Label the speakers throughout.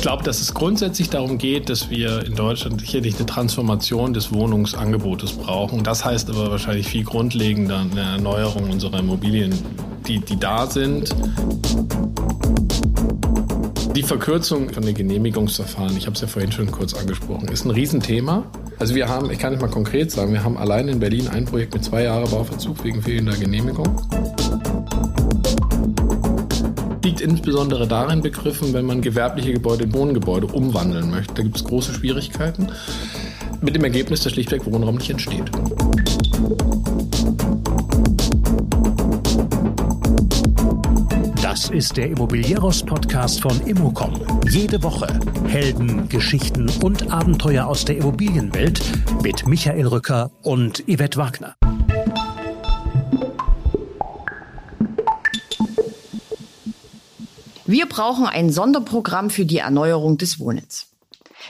Speaker 1: Ich glaube, dass es grundsätzlich darum geht, dass wir in Deutschland sicherlich eine Transformation des Wohnungsangebotes brauchen. Das heißt aber wahrscheinlich viel grundlegender eine Erneuerung unserer Immobilien, die, die da sind. Die Verkürzung von den Genehmigungsverfahren, ich habe es ja vorhin schon kurz angesprochen, ist ein Riesenthema. Also wir haben, ich kann nicht mal konkret sagen, wir haben allein in Berlin ein Projekt mit zwei Jahren Bauverzug wegen fehlender Genehmigung insbesondere darin begriffen, wenn man gewerbliche Gebäude in Wohngebäude umwandeln möchte. Da gibt es große Schwierigkeiten. Mit dem Ergebnis, dass schlichtweg Wohnraum nicht entsteht.
Speaker 2: Das ist der Immobilieros-Podcast von Immocom. Jede Woche Helden, Geschichten und Abenteuer aus der Immobilienwelt mit Michael Rücker und Yvette Wagner.
Speaker 3: Wir brauchen ein Sonderprogramm für die Erneuerung des Wohnens.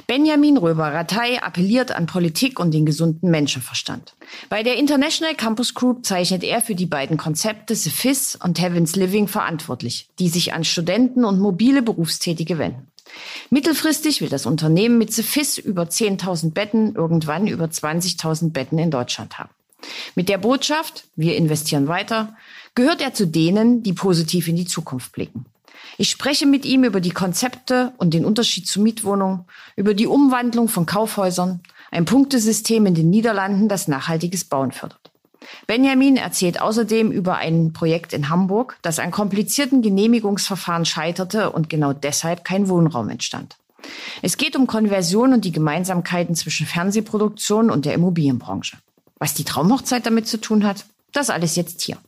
Speaker 3: Benjamin Röber-Ratay appelliert an Politik und den gesunden Menschenverstand. Bei der International Campus Group zeichnet er für die beiden Konzepte The FIS und Heaven's Living verantwortlich, die sich an Studenten und mobile Berufstätige wenden. Mittelfristig will das Unternehmen mit The FIS über 10.000 Betten irgendwann über 20.000 Betten in Deutschland haben. Mit der Botschaft, wir investieren weiter, gehört er zu denen, die positiv in die Zukunft blicken. Ich spreche mit ihm über die Konzepte und den Unterschied zu Mietwohnungen, über die Umwandlung von Kaufhäusern, ein Punktesystem in den Niederlanden, das nachhaltiges Bauen fördert. Benjamin erzählt außerdem über ein Projekt in Hamburg, das an komplizierten Genehmigungsverfahren scheiterte und genau deshalb kein Wohnraum entstand. Es geht um Konversion und die Gemeinsamkeiten zwischen Fernsehproduktion und der Immobilienbranche. Was die Traumhochzeit damit zu tun hat, das alles jetzt hier.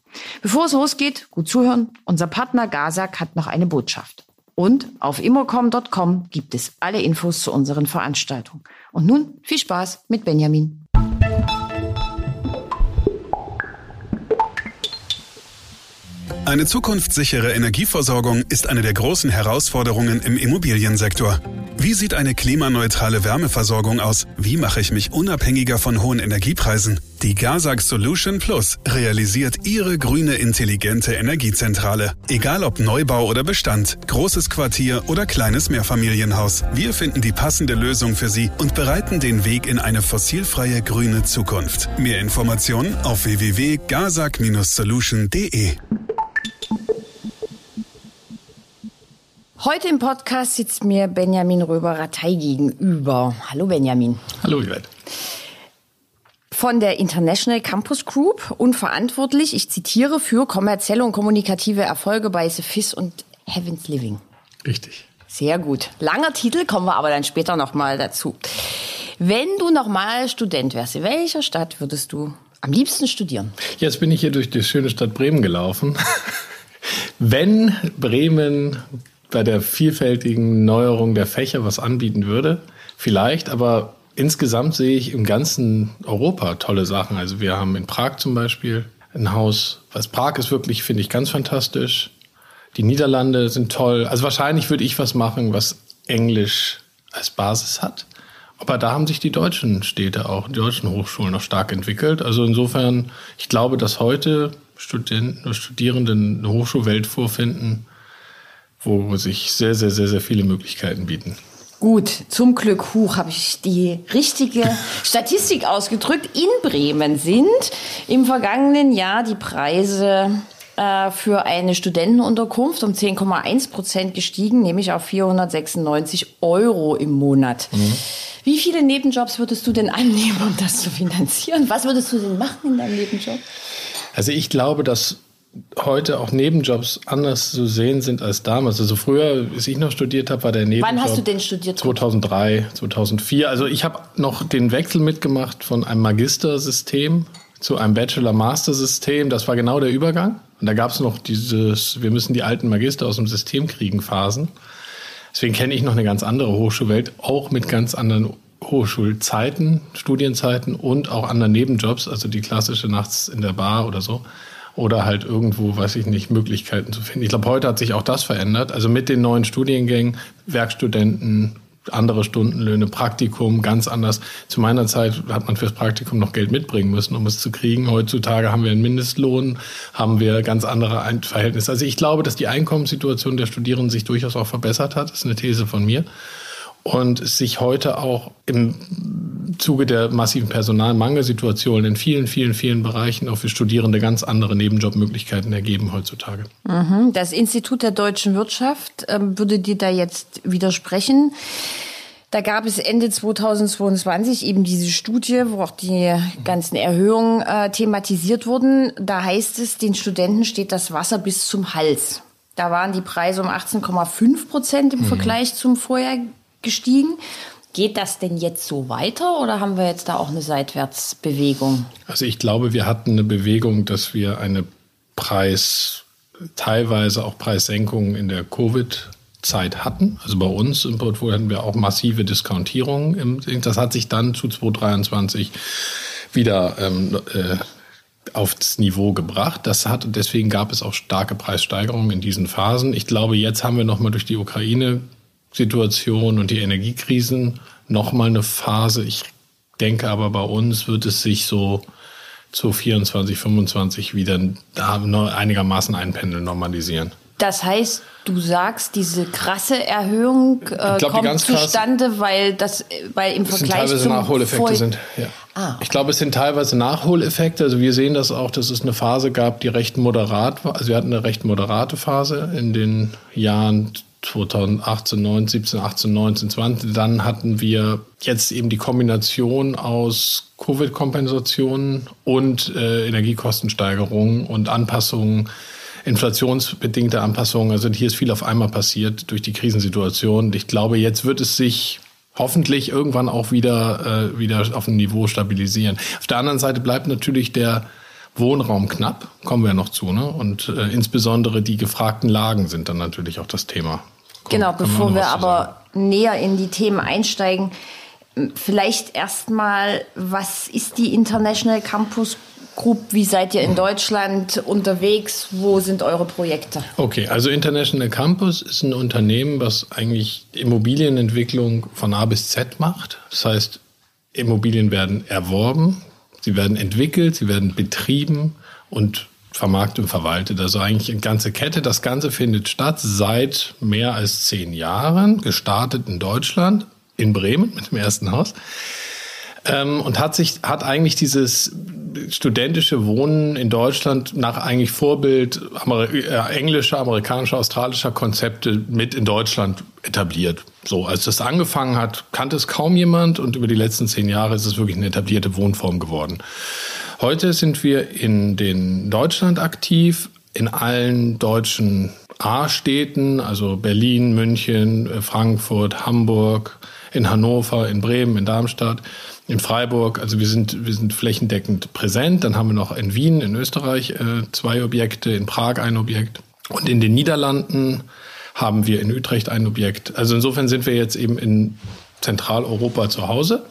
Speaker 3: Bevor es losgeht, gut zuhören. Unser Partner Gazak hat noch eine Botschaft. Und auf immocom.com gibt es alle Infos zu unseren Veranstaltungen. Und nun viel Spaß mit Benjamin.
Speaker 4: Eine zukunftssichere Energieversorgung ist eine der großen Herausforderungen im Immobiliensektor. Wie sieht eine klimaneutrale Wärmeversorgung aus? Wie mache ich mich unabhängiger von hohen Energiepreisen? Die Gazak Solution Plus realisiert Ihre grüne intelligente Energiezentrale. Egal ob Neubau oder Bestand, großes Quartier oder kleines Mehrfamilienhaus. Wir finden die passende Lösung für Sie und bereiten den Weg in eine fossilfreie grüne Zukunft. Mehr Informationen auf www.gazak-solution.de.
Speaker 3: Heute im Podcast sitzt mir Benjamin Röber-Ratay gegenüber. Hallo Benjamin.
Speaker 1: Hallo Yvette.
Speaker 3: Von der International Campus Group und verantwortlich, ich zitiere, für kommerzielle und kommunikative Erfolge bei The FIS und Heaven's Living.
Speaker 1: Richtig.
Speaker 3: Sehr gut. Langer Titel, kommen wir aber dann später nochmal dazu. Wenn du nochmal Student wärst, in welcher Stadt würdest du am liebsten studieren?
Speaker 1: Jetzt bin ich hier durch die schöne Stadt Bremen gelaufen. Wenn Bremen bei der vielfältigen Neuerung der Fächer was anbieten würde. Vielleicht, aber insgesamt sehe ich im ganzen Europa tolle Sachen. Also wir haben in Prag zum Beispiel ein Haus. Was Prag ist wirklich, finde ich, ganz fantastisch. Die Niederlande sind toll. Also wahrscheinlich würde ich was machen, was Englisch als Basis hat. Aber da haben sich die deutschen Städte auch, die deutschen Hochschulen noch stark entwickelt. Also insofern, ich glaube, dass heute Studenten, Studierende eine Hochschulwelt vorfinden, wo sich sehr, sehr, sehr, sehr viele Möglichkeiten bieten.
Speaker 3: Gut, zum Glück, huch, habe ich die richtige Statistik ausgedrückt. In Bremen sind im vergangenen Jahr die Preise äh, für eine Studentenunterkunft um 10,1 Prozent gestiegen, nämlich auf 496 Euro im Monat. Mhm. Wie viele Nebenjobs würdest du denn annehmen, um das zu finanzieren? Was würdest du denn machen in deinem Nebenjob?
Speaker 1: Also ich glaube, dass heute auch Nebenjobs anders zu sehen sind als damals. Also früher, als ich noch studiert habe, war der Nebenjob.
Speaker 3: Wann hast du denn studiert?
Speaker 1: 2003, 2004. Also ich habe noch den Wechsel mitgemacht von einem Magistersystem zu einem Bachelor-Master-System. Das war genau der Übergang. Und da gab es noch dieses, wir müssen die alten Magister aus dem System kriegen Phasen. Deswegen kenne ich noch eine ganz andere Hochschulwelt, auch mit ganz anderen Hochschulzeiten, Studienzeiten und auch anderen Nebenjobs, also die klassische nachts in der Bar oder so oder halt irgendwo, weiß ich nicht, Möglichkeiten zu finden. Ich glaube, heute hat sich auch das verändert. Also mit den neuen Studiengängen, Werkstudenten, andere Stundenlöhne, Praktikum, ganz anders. Zu meiner Zeit hat man fürs Praktikum noch Geld mitbringen müssen, um es zu kriegen. Heutzutage haben wir einen Mindestlohn, haben wir ganz andere Verhältnisse. Also ich glaube, dass die Einkommenssituation der Studierenden sich durchaus auch verbessert hat. Das ist eine These von mir und sich heute auch im Zuge der massiven Personalmangelsituation in vielen, vielen, vielen Bereichen auch für Studierende ganz andere Nebenjobmöglichkeiten ergeben heutzutage.
Speaker 3: Mhm. Das Institut der deutschen Wirtschaft ähm, würde dir da jetzt widersprechen. Da gab es Ende 2022 eben diese Studie, wo auch die ganzen Erhöhungen äh, thematisiert wurden. Da heißt es, den Studenten steht das Wasser bis zum Hals. Da waren die Preise um 18,5 Prozent im mhm. Vergleich zum Vorjahr gestiegen. Geht das denn jetzt so weiter oder haben wir jetzt da auch eine Seitwärtsbewegung?
Speaker 1: Also ich glaube, wir hatten eine Bewegung, dass wir eine Preis, teilweise auch Preissenkungen in der Covid Zeit hatten. Also bei uns im Portfolio hatten wir auch massive Diskontierungen. Das hat sich dann zu 2023 wieder ähm, äh, aufs Niveau gebracht. Das hat deswegen gab es auch starke Preissteigerungen in diesen Phasen. Ich glaube, jetzt haben wir noch mal durch die Ukraine Situation und die Energiekrisen nochmal eine Phase. Ich denke aber bei uns wird es sich so zu 24, 25 wieder einigermaßen einpendeln, normalisieren.
Speaker 3: Das heißt, du sagst, diese krasse Erhöhung äh, glaub, kommt zustande, krass, weil das, weil im Vergleich
Speaker 1: teilweise zum Nachholeffekte sind. Ja. Ah. Ich glaube, es sind teilweise Nachholeffekte. Also wir sehen das auch, dass es eine Phase gab, die recht moderat war. Also wir hatten eine recht moderate Phase in den Jahren 2018, 19, 17, 18, 19, 20. Dann hatten wir jetzt eben die Kombination aus Covid-Kompensationen und äh, Energiekostensteigerungen und Anpassungen, inflationsbedingte Anpassungen. Also hier ist viel auf einmal passiert durch die Krisensituation. Ich glaube, jetzt wird es sich hoffentlich irgendwann auch wieder, äh, wieder auf ein Niveau stabilisieren. Auf der anderen Seite bleibt natürlich der Wohnraum knapp, kommen wir noch zu, ne? Und äh, insbesondere die gefragten Lagen sind dann natürlich auch das Thema.
Speaker 3: Genau, bevor wir aber näher in die Themen einsteigen, vielleicht erstmal, was ist die International Campus Group? Wie seid ihr in Deutschland unterwegs? Wo sind eure Projekte?
Speaker 1: Okay, also International Campus ist ein Unternehmen, was eigentlich Immobilienentwicklung von A bis Z macht. Das heißt, Immobilien werden erworben, sie werden entwickelt, sie werden betrieben und vermarktet und verwaltet. Also eigentlich eine ganze Kette. Das Ganze findet statt seit mehr als zehn Jahren, gestartet in Deutschland, in Bremen mit dem ersten Haus. Ähm, und hat sich, hat eigentlich dieses studentische Wohnen in Deutschland nach eigentlich Vorbild Amer äh, englischer, amerikanischer, australischer Konzepte mit in Deutschland etabliert. So, als das angefangen hat, kannte es kaum jemand und über die letzten zehn Jahre ist es wirklich eine etablierte Wohnform geworden. Heute sind wir in den Deutschland aktiv, in allen deutschen A-Städten, also Berlin, München, äh, Frankfurt, Hamburg, in Hannover, in Bremen, in Darmstadt, in Freiburg. Also wir sind, wir sind flächendeckend präsent. Dann haben wir noch in Wien, in Österreich, äh, zwei Objekte, in Prag ein Objekt. Und in den Niederlanden haben wir in Utrecht ein Objekt. Also insofern sind wir jetzt eben in Zentraleuropa zu Hause.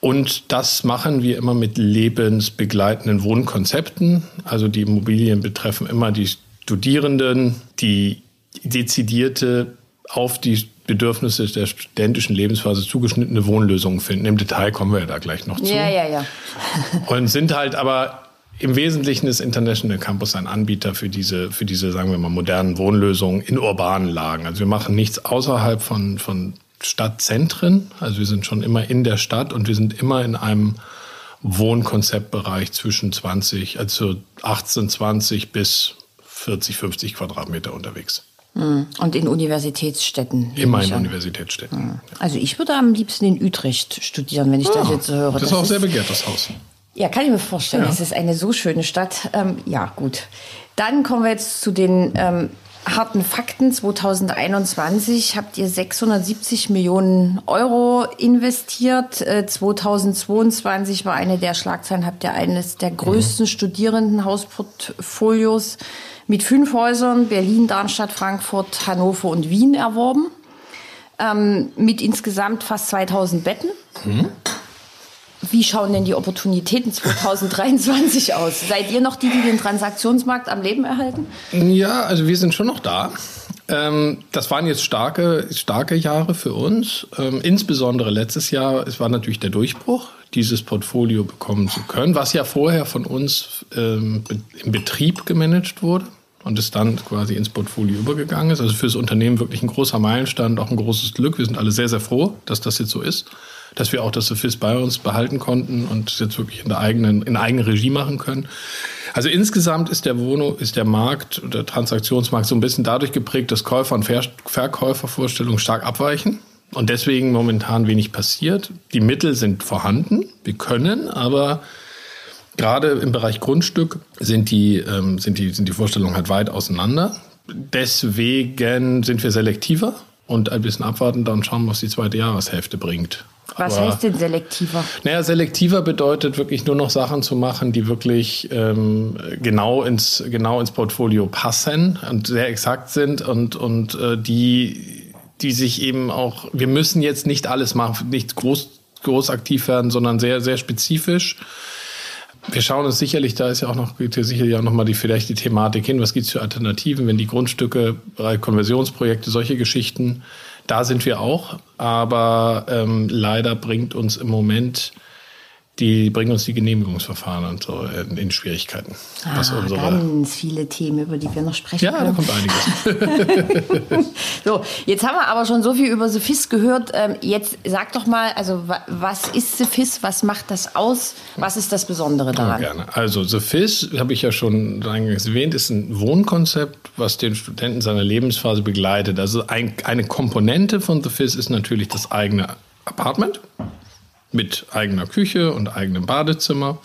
Speaker 1: Und das machen wir immer mit lebensbegleitenden Wohnkonzepten. Also die Immobilien betreffen immer die Studierenden, die dezidierte auf die Bedürfnisse der studentischen Lebensphase zugeschnittene Wohnlösungen finden. Im Detail kommen wir ja da gleich noch zu.
Speaker 3: Ja, ja, ja.
Speaker 1: Und sind halt aber im Wesentlichen ist International Campus ein Anbieter für diese, für diese, sagen wir mal, modernen Wohnlösungen in urbanen Lagen. Also wir machen nichts außerhalb von, von Stadtzentren. Also wir sind schon immer in der Stadt und wir sind immer in einem Wohnkonzeptbereich zwischen 20, also 18, 20 bis 40, 50 Quadratmeter unterwegs.
Speaker 3: Hm. Und in Universitätsstädten?
Speaker 1: Immer in Universitätsstädten.
Speaker 3: Hm. Also ich würde am liebsten in Utrecht studieren, wenn ich das ah, jetzt höre.
Speaker 1: Das, das ist auch sehr begehrt, das Haus.
Speaker 3: Ja, kann ich mir vorstellen. Ja. Es ist eine so schöne Stadt. Ähm, ja, gut. Dann kommen wir jetzt zu den ähm, harten Fakten 2021 habt ihr 670 Millionen Euro investiert. 2022 äh, war eine der Schlagzeilen, habt ihr eines der größten mhm. Studierendenhausportfolios mit fünf Häusern, Berlin, Darmstadt, Frankfurt, Hannover und Wien erworben. Ähm, mit insgesamt fast 2000 Betten. Mhm. Wie schauen denn die Opportunitäten 2023 aus? Seid ihr noch die, die den Transaktionsmarkt am Leben erhalten?
Speaker 1: Ja, also wir sind schon noch da. Ähm, das waren jetzt starke, starke Jahre für uns. Ähm, insbesondere letztes Jahr, es war natürlich der Durchbruch, dieses Portfolio bekommen zu können, was ja vorher von uns ähm, im Betrieb gemanagt wurde und es dann quasi ins Portfolio übergegangen ist. Also für das Unternehmen wirklich ein großer Meilenstein, auch ein großes Glück. Wir sind alle sehr, sehr froh, dass das jetzt so ist, dass wir auch das Sufis bei uns behalten konnten und jetzt wirklich in der eigenen, in eigener Regie machen können. Also insgesamt ist der Wohnung, ist der Markt, der Transaktionsmarkt so ein bisschen dadurch geprägt, dass Käufer- und Verkäufervorstellungen stark abweichen und deswegen momentan wenig passiert. Die Mittel sind vorhanden, wir können, aber gerade im Bereich Grundstück sind die, ähm, sind die, sind die Vorstellungen halt weit auseinander. Deswegen sind wir selektiver und ein bisschen abwartender und schauen, was die zweite Jahreshälfte bringt.
Speaker 3: Was heißt denn selektiver?
Speaker 1: Naja, selektiver bedeutet wirklich nur noch Sachen zu machen, die wirklich ähm, genau, ins, genau ins Portfolio passen und sehr exakt sind und, und äh, die, die sich eben auch, wir müssen jetzt nicht alles machen, nicht groß, groß aktiv werden, sondern sehr, sehr spezifisch. Wir schauen uns sicherlich, da ist ja auch noch, geht hier sicherlich auch noch mal die, vielleicht die Thematik hin, was gibt es für Alternativen, wenn die Grundstücke, Konversionsprojekte, solche Geschichten da sind wir auch, aber ähm, leider bringt uns im Moment die bringen uns die Genehmigungsverfahren und so in, in Schwierigkeiten.
Speaker 3: Ah, ganz viele Themen, über die wir noch sprechen
Speaker 1: ja,
Speaker 3: können.
Speaker 1: Ja, da kommt
Speaker 3: einiges. so, jetzt haben wir aber schon so viel über Sophis gehört. Ähm, jetzt sag doch mal, also was ist Sophis? Was macht das aus? Was ist das Besondere daran?
Speaker 1: Ja, gerne. Also Sophis, habe ich ja schon eingangs erwähnt, ist ein Wohnkonzept, was den Studenten seiner Lebensphase begleitet. Also ein, eine Komponente von Sophis ist natürlich das eigene Apartment mit eigener Küche und eigenem Badezimmer.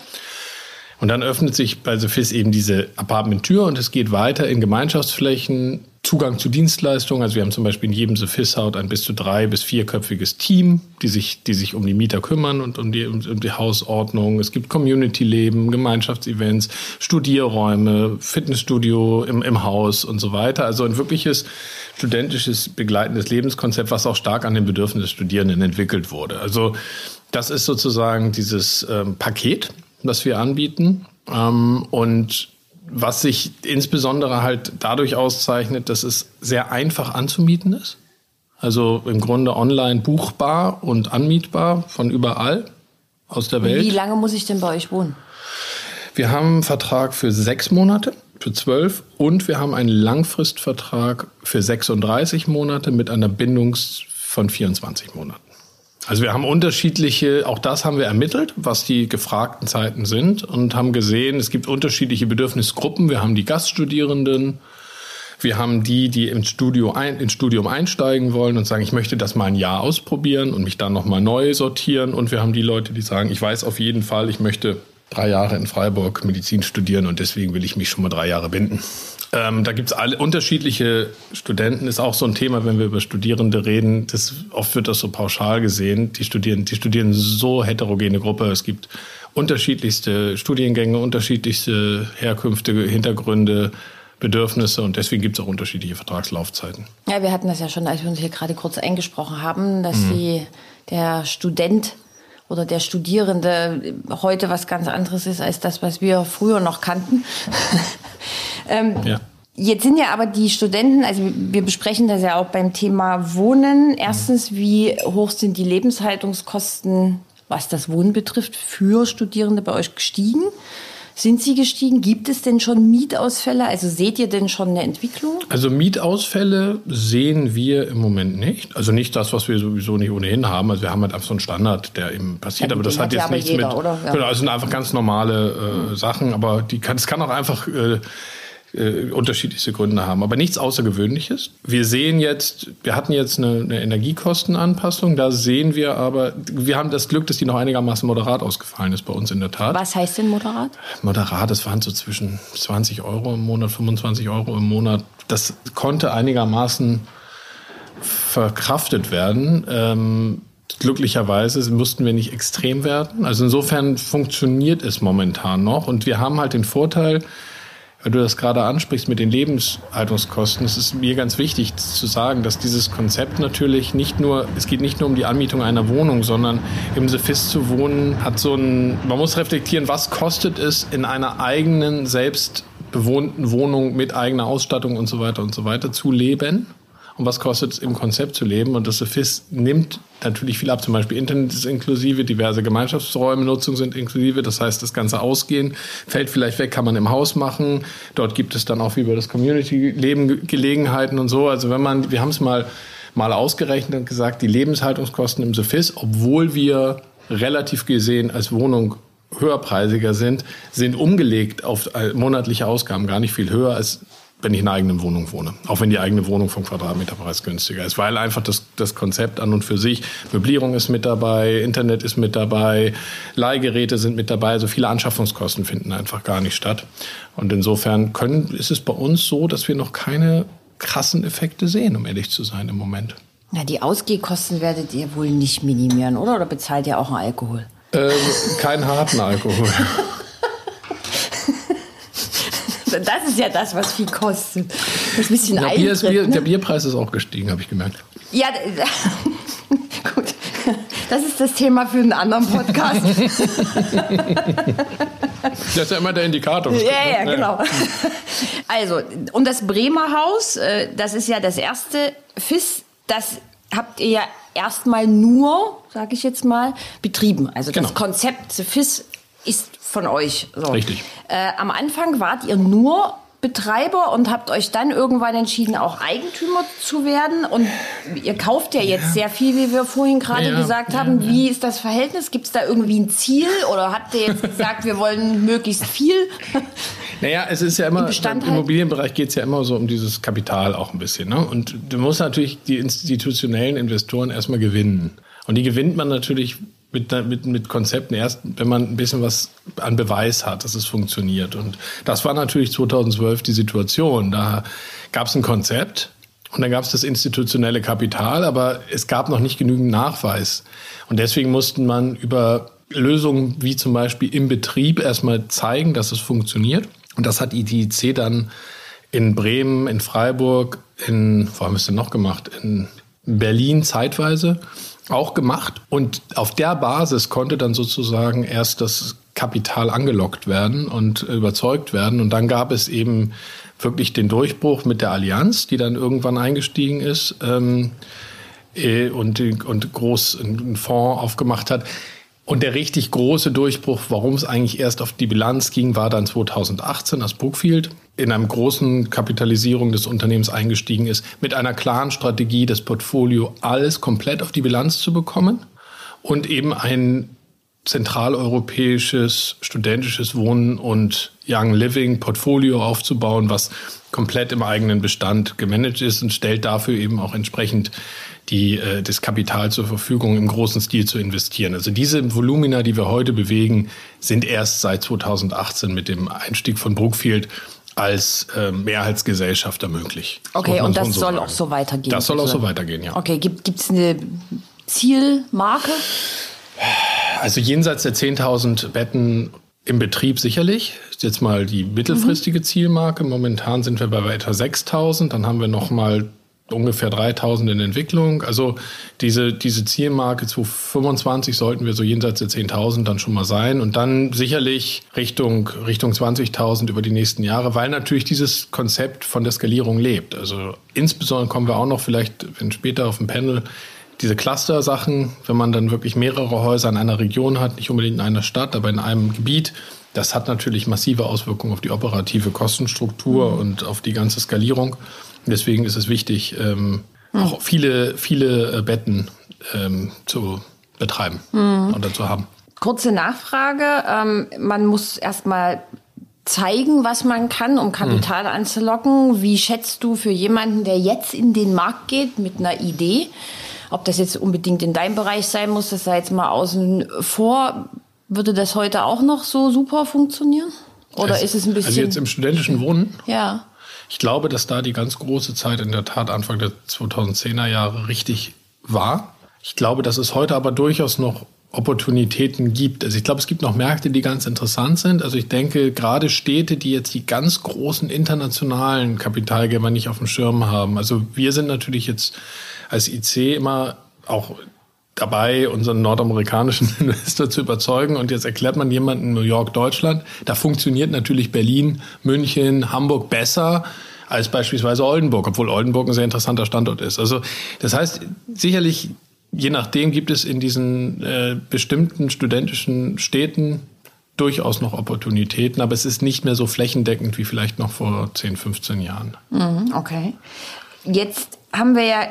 Speaker 1: Und dann öffnet sich bei Sophis eben diese Apartmenttür und es geht weiter in Gemeinschaftsflächen, Zugang zu Dienstleistungen. Also wir haben zum Beispiel in jedem Sophis-Haut ein bis zu drei- bis vierköpfiges Team, die sich, die sich um die Mieter kümmern und um die, um die Hausordnung. Es gibt Community-Leben, Gemeinschaftsevents, Studierräume, Fitnessstudio im, im Haus und so weiter. Also ein wirkliches studentisches begleitendes Lebenskonzept, was auch stark an den Bedürfnissen des Studierenden entwickelt wurde. Also das ist sozusagen dieses ähm, Paket, das wir anbieten. Ähm, und was sich insbesondere halt dadurch auszeichnet, dass es sehr einfach anzumieten ist. Also im Grunde online buchbar und anmietbar von überall aus der Welt.
Speaker 3: Wie lange muss ich denn bei euch wohnen?
Speaker 1: Wir haben einen Vertrag für sechs Monate, für zwölf und wir haben einen Langfristvertrag für 36 Monate mit einer Bindung von 24 Monaten. Also wir haben unterschiedliche, auch das haben wir ermittelt, was die gefragten Zeiten sind und haben gesehen, es gibt unterschiedliche Bedürfnisgruppen. Wir haben die Gaststudierenden, wir haben die, die im Studio ein, ins Studium einsteigen wollen und sagen, ich möchte das mal ein Jahr ausprobieren und mich dann nochmal neu sortieren. Und wir haben die Leute, die sagen, ich weiß auf jeden Fall, ich möchte drei Jahre in Freiburg Medizin studieren und deswegen will ich mich schon mal drei Jahre binden. Ähm, da gibt es alle unterschiedliche Studenten, ist auch so ein Thema, wenn wir über Studierende reden. Das, oft wird das so pauschal gesehen. Die studieren, die studieren so heterogene Gruppe. Es gibt unterschiedlichste Studiengänge, unterschiedlichste Herkünfte, Hintergründe, Bedürfnisse und deswegen gibt es auch unterschiedliche Vertragslaufzeiten.
Speaker 3: Ja, wir hatten das ja schon, als wir uns hier gerade kurz eingesprochen haben, dass mhm. die, der Student oder der Studierende heute was ganz anderes ist als das, was wir früher noch kannten. ähm, ja. Jetzt sind ja aber die Studenten, also wir besprechen das ja auch beim Thema Wohnen. Erstens, wie hoch sind die Lebenshaltungskosten, was das Wohnen betrifft, für Studierende bei euch gestiegen? Sind sie gestiegen? Gibt es denn schon Mietausfälle? Also seht ihr denn schon eine Entwicklung?
Speaker 1: Also Mietausfälle sehen wir im Moment nicht. Also nicht das, was wir sowieso nicht ohnehin haben. Also wir haben halt einfach so einen Standard, der eben passiert. Ja, aber das hat jetzt nichts jeder, mit. Oder? Ja. Genau, also sind einfach ganz normale äh, Sachen. Aber die kann, es kann auch einfach äh, äh, unterschiedlichste Gründe haben, aber nichts Außergewöhnliches. Wir sehen jetzt, wir hatten jetzt eine, eine, Energiekostenanpassung, da sehen wir aber, wir haben das Glück, dass die noch einigermaßen moderat ausgefallen ist bei uns in der Tat.
Speaker 3: Was heißt denn moderat?
Speaker 1: Moderat, das waren so zwischen 20 Euro im Monat, 25 Euro im Monat. Das konnte einigermaßen verkraftet werden. Ähm, glücklicherweise mussten wir nicht extrem werden. Also insofern funktioniert es momentan noch und wir haben halt den Vorteil, weil du das gerade ansprichst mit den Lebenshaltungskosten, es ist mir ganz wichtig zu sagen, dass dieses Konzept natürlich nicht nur, es geht nicht nur um die Anmietung einer Wohnung, sondern im Sefis zu wohnen hat so ein, man muss reflektieren, was kostet es in einer eigenen, selbst bewohnten Wohnung mit eigener Ausstattung und so weiter und so weiter zu leben und was kostet es im Konzept zu leben. Und das Sophist nimmt natürlich viel ab. Zum Beispiel Internet ist inklusive, diverse Gemeinschaftsräume, Nutzung sind inklusive. Das heißt, das ganze Ausgehen fällt vielleicht weg, kann man im Haus machen. Dort gibt es dann auch wie über das Community-Leben Gelegenheiten und so. Also wenn man, wir haben es mal, mal ausgerechnet und gesagt, die Lebenshaltungskosten im Sophist, obwohl wir relativ gesehen als Wohnung höherpreisiger sind, sind umgelegt auf monatliche Ausgaben gar nicht viel höher als wenn ich in einer eigenen Wohnung wohne. Auch wenn die eigene Wohnung vom Quadratmeterpreis günstiger ist. Weil einfach das, das Konzept an und für sich, Möblierung ist mit dabei, Internet ist mit dabei, Leihgeräte sind mit dabei. Also viele Anschaffungskosten finden einfach gar nicht statt. Und insofern können, ist es bei uns so, dass wir noch keine krassen Effekte sehen, um ehrlich zu sein im Moment.
Speaker 3: Na, die Ausgehkosten werdet ihr wohl nicht minimieren, oder? Oder bezahlt ihr auch einen Alkohol?
Speaker 1: Äh, keinen harten Alkohol.
Speaker 3: Das ist ja das, was viel kostet. Das bisschen
Speaker 1: ja, Bier ist, Bier, ne? Der Bierpreis ist auch gestiegen, habe ich gemerkt.
Speaker 3: Ja, gut. Das ist das Thema für einen anderen Podcast.
Speaker 1: das ist ja immer der Indikator.
Speaker 3: Ja, ja, genau. Also, und das Bremer Haus, äh, das ist ja das erste FIS, das habt ihr ja erstmal nur, sage ich jetzt mal, betrieben. Also das genau. Konzept FIS ist von euch.
Speaker 1: So. Richtig.
Speaker 3: Äh, am Anfang wart ihr nur Betreiber und habt euch dann irgendwann entschieden, auch Eigentümer zu werden. Und ihr kauft ja jetzt ja. sehr viel, wie wir vorhin gerade ja, gesagt ja, haben. Wie ist das Verhältnis? Gibt es da irgendwie ein Ziel oder habt ihr jetzt gesagt, wir wollen möglichst viel?
Speaker 1: Naja, es ist ja immer, im Immobilienbereich geht es ja immer so um dieses Kapital auch ein bisschen. Ne? Und du musst natürlich die institutionellen Investoren erstmal gewinnen. Und die gewinnt man natürlich mit, mit, mit Konzepten erst, wenn man ein bisschen was an Beweis hat, dass es funktioniert. Und das war natürlich 2012 die Situation. Da gab es ein Konzept und dann gab es das institutionelle Kapital, aber es gab noch nicht genügend Nachweis. Und deswegen mussten man über Lösungen wie zum Beispiel im Betrieb erstmal zeigen, dass es funktioniert. Und das hat ITIC dann in Bremen, in Freiburg, in, wo haben wir es denn noch gemacht? In Berlin zeitweise auch gemacht. Und auf der Basis konnte dann sozusagen erst das Kapital angelockt werden und überzeugt werden. Und dann gab es eben wirklich den Durchbruch mit der Allianz, die dann irgendwann eingestiegen ist ähm, äh, und, und groß einen Fonds aufgemacht hat. Und der richtig große Durchbruch, warum es eigentlich erst auf die Bilanz ging, war dann 2018, als Brookfield in einem großen Kapitalisierung des Unternehmens eingestiegen ist, mit einer klaren Strategie, das Portfolio alles komplett auf die Bilanz zu bekommen und eben ein zentraleuropäisches studentisches Wohnen und Young Living Portfolio aufzubauen, was komplett im eigenen Bestand gemanagt ist und stellt dafür eben auch entsprechend die, äh, das Kapital zur Verfügung im großen Stil zu investieren. Also diese Volumina, die wir heute bewegen, sind erst seit 2018 mit dem Einstieg von Brookfield als äh, Mehrheitsgesellschafter möglich.
Speaker 3: Okay, und das so soll sagen. auch so weitergehen.
Speaker 1: Das soll auch so weitergehen, ja.
Speaker 3: Okay, gibt es eine Zielmarke?
Speaker 1: Also jenseits der 10.000 Betten im Betrieb sicherlich. Ist jetzt mal die mittelfristige mhm. Zielmarke. Momentan sind wir bei etwa 6.000. Dann haben wir noch mal ungefähr 3000 in Entwicklung. Also diese, diese Zielmarke 2025 sollten wir so jenseits der 10.000 dann schon mal sein und dann sicherlich Richtung, Richtung 20.000 über die nächsten Jahre, weil natürlich dieses Konzept von der Skalierung lebt. Also insbesondere kommen wir auch noch vielleicht, wenn später auf dem Panel diese Cluster-Sachen, wenn man dann wirklich mehrere Häuser in einer Region hat, nicht unbedingt in einer Stadt, aber in einem Gebiet, das hat natürlich massive Auswirkungen auf die operative Kostenstruktur mhm. und auf die ganze Skalierung. Deswegen ist es wichtig, ähm, mhm. auch viele, viele äh, Betten ähm, zu betreiben mhm. oder zu haben.
Speaker 3: Kurze Nachfrage. Ähm, man muss erstmal zeigen, was man kann, um Kapital mhm. anzulocken. Wie schätzt du für jemanden, der jetzt in den Markt geht mit einer Idee, ob das jetzt unbedingt in deinem Bereich sein muss, das sei jetzt mal außen vor, würde das heute auch noch so super funktionieren? Oder es, ist es ein bisschen.
Speaker 1: Also jetzt im studentischen Wohnen?
Speaker 3: Ja.
Speaker 1: Ich glaube, dass da die ganz große Zeit in der Tat Anfang der 2010er Jahre richtig war. Ich glaube, dass es heute aber durchaus noch Opportunitäten gibt. Also ich glaube, es gibt noch Märkte, die ganz interessant sind. Also ich denke, gerade Städte, die jetzt die ganz großen internationalen Kapitalgeber nicht auf dem Schirm haben. Also wir sind natürlich jetzt als IC immer auch dabei, unseren nordamerikanischen Investor zu überzeugen. Und jetzt erklärt man jemanden New York, Deutschland. Da funktioniert natürlich Berlin, München, Hamburg besser als beispielsweise Oldenburg, obwohl Oldenburg ein sehr interessanter Standort ist. Also das heißt, sicherlich, je nachdem gibt es in diesen äh, bestimmten studentischen Städten durchaus noch Opportunitäten, aber es ist nicht mehr so flächendeckend wie vielleicht noch vor 10, 15 Jahren.
Speaker 3: Mhm, okay. Jetzt haben wir ja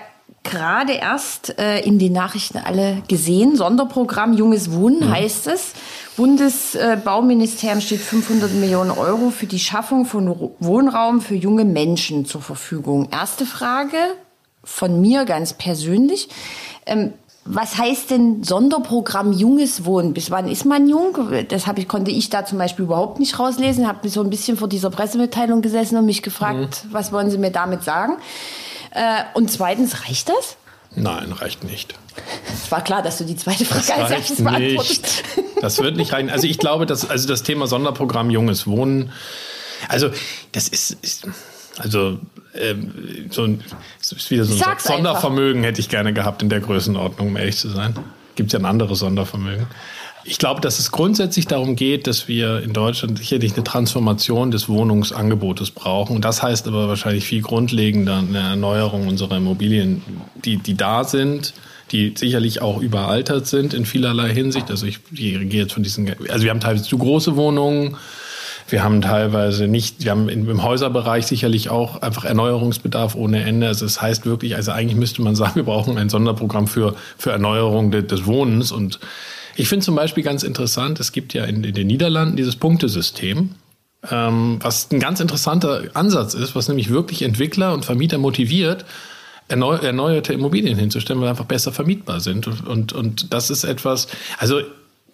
Speaker 3: gerade erst äh, in den Nachrichten alle gesehen. Sonderprogramm Junges Wohnen mhm. heißt es. Bundesbauministerium steht 500 Millionen Euro für die Schaffung von Wohnraum für junge Menschen zur Verfügung. Erste Frage von mir ganz persönlich. Ähm, was heißt denn Sonderprogramm Junges Wohnen? Bis wann ist man jung? Das ich, konnte ich da zum Beispiel überhaupt nicht rauslesen. Habe so ein bisschen vor dieser Pressemitteilung gesessen und mich gefragt, mhm. was wollen Sie mir damit sagen? Äh, und zweitens, reicht das?
Speaker 1: Nein, reicht nicht.
Speaker 3: Es war klar, dass du die zweite Frage das als
Speaker 1: erstes beantwortest. Das wird nicht reichen. Also ich glaube, dass also das Thema Sonderprogramm Junges Wohnen, also das ist, ist also ähm, so ein, ist wieder so ein Sondervermögen einfach. hätte ich gerne gehabt in der Größenordnung, um ehrlich zu sein. Gibt es ja ein anderes Sondervermögen. Ich glaube, dass es grundsätzlich darum geht, dass wir in Deutschland sicherlich eine Transformation des Wohnungsangebotes brauchen. Und das heißt aber wahrscheinlich viel grundlegender eine Erneuerung unserer Immobilien, die, die da sind, die sicherlich auch überaltert sind in vielerlei Hinsicht. Also ich, ich gehe jetzt von diesen, also wir haben teilweise zu große Wohnungen. Wir haben teilweise nicht, wir haben im Häuserbereich sicherlich auch einfach Erneuerungsbedarf ohne Ende. Also das heißt wirklich, also eigentlich müsste man sagen, wir brauchen ein Sonderprogramm für, für Erneuerung de, des Wohnens und ich finde zum Beispiel ganz interessant, es gibt ja in, in den Niederlanden dieses Punktesystem, ähm, was ein ganz interessanter Ansatz ist, was nämlich wirklich Entwickler und Vermieter motiviert, erneu erneuerte Immobilien hinzustellen, weil einfach besser vermietbar sind. Und, und, und das ist etwas, also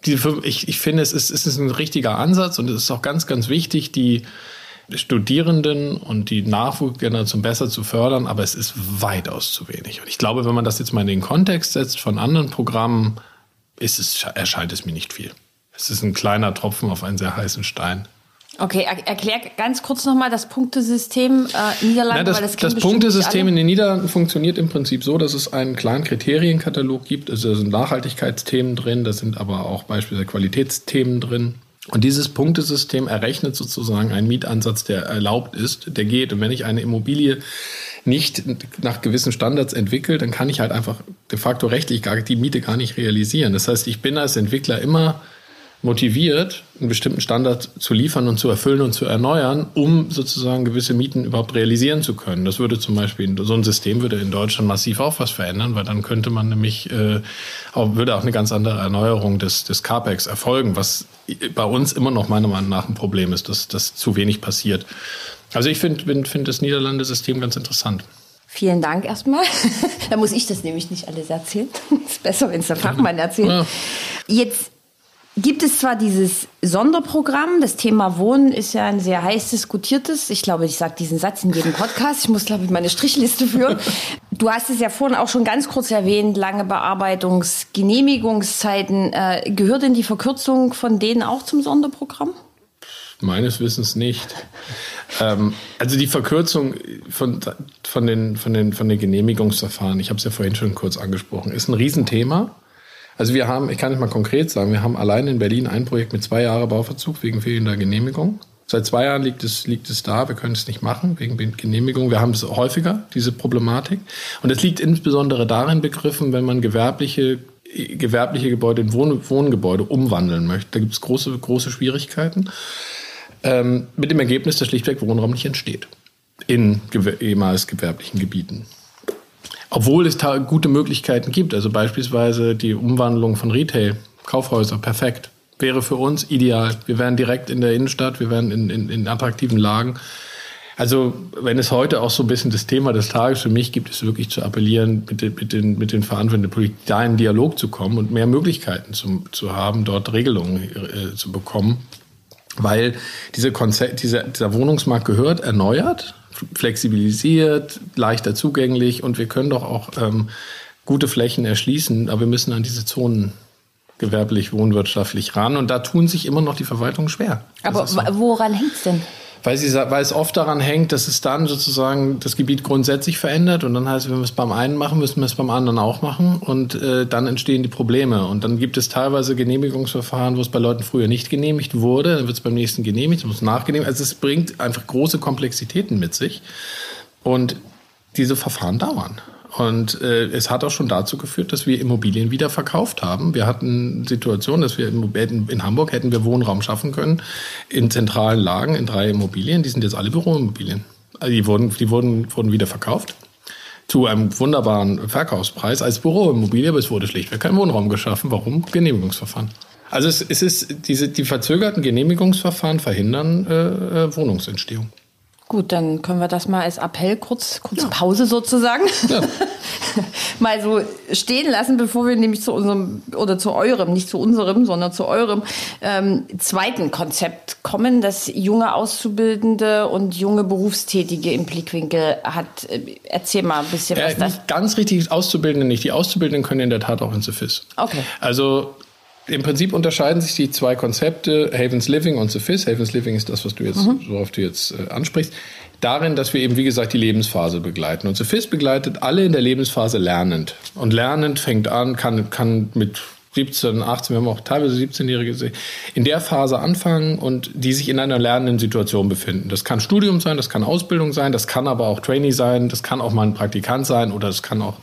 Speaker 1: die, ich, ich finde, es ist, es ist ein richtiger Ansatz und es ist auch ganz, ganz wichtig, die Studierenden und die Nachwuchsgeneration besser zu fördern, aber es ist weitaus zu wenig. Und ich glaube, wenn man das jetzt mal in den Kontext setzt von anderen Programmen, ist es, erscheint es mir nicht viel. Es ist ein kleiner Tropfen auf einen sehr heißen Stein.
Speaker 3: Okay, er, erklär ganz kurz nochmal das Punktesystem äh, Niederlande.
Speaker 1: Na, das, das, das Punktesystem in den Niederlanden funktioniert im Prinzip so, dass es einen kleinen Kriterienkatalog gibt. Also da sind Nachhaltigkeitsthemen drin, da sind aber auch beispielsweise Qualitätsthemen drin. Und dieses Punktesystem errechnet sozusagen einen Mietansatz, der erlaubt ist, der geht. Und wenn ich eine Immobilie nicht nach gewissen Standards entwickle, dann kann ich halt einfach de facto rechtlich gar die Miete gar nicht realisieren. Das heißt, ich bin als Entwickler immer motiviert, einen bestimmten Standard zu liefern und zu erfüllen und zu erneuern, um sozusagen gewisse Mieten überhaupt realisieren zu können. Das würde zum Beispiel, so ein System würde in Deutschland massiv auch was verändern, weil dann könnte man nämlich, äh, auch, würde auch eine ganz andere Erneuerung des, des CAPEX erfolgen, was bei uns immer noch meiner Meinung nach ein Problem ist, dass, dass zu wenig passiert. Also ich finde find, find das Niederlande-System ganz interessant.
Speaker 3: Vielen Dank erstmal. da muss ich das nämlich nicht alles erzählen. ist besser, wenn es der Fachmann erzählt. Ja. Jetzt gibt es zwar dieses Sonderprogramm, das Thema Wohnen ist ja ein sehr heiß diskutiertes. Ich glaube, ich sage diesen Satz in jedem Podcast. Ich muss, glaube ich, meine Strichliste führen. Du hast es ja vorhin auch schon ganz kurz erwähnt, lange Bearbeitungs-, Genehmigungszeiten. Äh, gehört denn die Verkürzung von denen auch zum Sonderprogramm?
Speaker 1: Meines Wissens nicht. Ähm, also die Verkürzung von, von, den, von, den, von den Genehmigungsverfahren, ich habe es ja vorhin schon kurz angesprochen, ist ein Riesenthema. Also wir haben, ich kann es mal konkret sagen, wir haben allein in Berlin ein Projekt mit zwei Jahren Bauverzug wegen fehlender Genehmigung. Seit zwei Jahren liegt es, liegt es da, wir können es nicht machen wegen Genehmigung. Wir haben es häufiger, diese Problematik. Und es liegt insbesondere darin begriffen, wenn man gewerbliche gewerbliche Gebäude in Wohn Wohngebäude umwandeln möchte. Da gibt es große, große Schwierigkeiten. Ähm, mit dem Ergebnis, dass schlichtweg Wohnraum nicht entsteht in ehemals gewerblichen Gebieten. Obwohl es gute Möglichkeiten gibt, also beispielsweise die Umwandlung von Retail, Kaufhäuser, perfekt. Wäre für uns ideal. Wir wären direkt in der Innenstadt, wir wären in, in, in attraktiven Lagen. Also, wenn es heute auch so ein bisschen das Thema des Tages für mich gibt, ist wirklich zu appellieren, mit den, mit den, mit den Verantwortlichen der Politik da in Dialog zu kommen und mehr Möglichkeiten zu, zu haben, dort Regelungen äh, zu bekommen. Weil diese Konzept, dieser, dieser Wohnungsmarkt gehört erneuert, flexibilisiert, leichter zugänglich und wir können doch auch ähm, gute Flächen erschließen, aber wir müssen an diese Zonen gewerblich, wohnwirtschaftlich ran und da tun sich immer noch die Verwaltungen schwer.
Speaker 3: aber so. woran hängt es denn?
Speaker 1: Weil, sie, weil es oft daran hängt, dass es dann sozusagen das Gebiet grundsätzlich verändert und dann heißt, wenn wir es beim einen machen, müssen wir es beim anderen auch machen und äh, dann entstehen die Probleme. Und dann gibt es teilweise Genehmigungsverfahren, wo es bei Leuten früher nicht genehmigt wurde, dann wird es beim nächsten genehmigt, muss nachgenehmigt. Also es bringt einfach große Komplexitäten mit sich und diese Verfahren dauern. Und äh, es hat auch schon dazu geführt, dass wir Immobilien wieder verkauft haben. Wir hatten Situation, dass wir in, in Hamburg hätten wir Wohnraum schaffen können in zentralen Lagen in drei Immobilien. Die sind jetzt alle Büroimmobilien. Also die wurden, die wurden, wurden wieder verkauft zu einem wunderbaren Verkaufspreis als Büroimmobilie, aber es wurde schlichtweg kein Wohnraum geschaffen. Warum? Genehmigungsverfahren. Also es, es ist diese die verzögerten Genehmigungsverfahren verhindern äh, äh Wohnungsentstehung.
Speaker 3: Gut, dann können wir das mal als Appell kurz, kurz ja. Pause sozusagen ja. mal so stehen lassen, bevor wir nämlich zu unserem oder zu eurem, nicht zu unserem, sondern zu eurem ähm, zweiten Konzept kommen, das junge Auszubildende und junge Berufstätige im Blickwinkel hat. Erzähl mal ein bisschen
Speaker 1: was äh, das. Ganz richtig Auszubildende nicht. Die Auszubildenden können in der Tat auch ins Sophis.
Speaker 3: Okay.
Speaker 1: Also im Prinzip unterscheiden sich die zwei Konzepte, Havens Living und Sophis. Havens Living ist das, was du jetzt, mhm. worauf du jetzt äh, ansprichst. Darin, dass wir eben, wie gesagt, die Lebensphase begleiten. Und Sophis begleitet alle in der Lebensphase lernend. Und lernend fängt an, kann, kann mit 17, 18, wir haben auch teilweise 17-Jährige gesehen, in der Phase anfangen und die sich in einer lernenden Situation befinden. Das kann Studium sein, das kann Ausbildung sein, das kann aber auch Trainee sein, das kann auch mal ein Praktikant sein oder es kann auch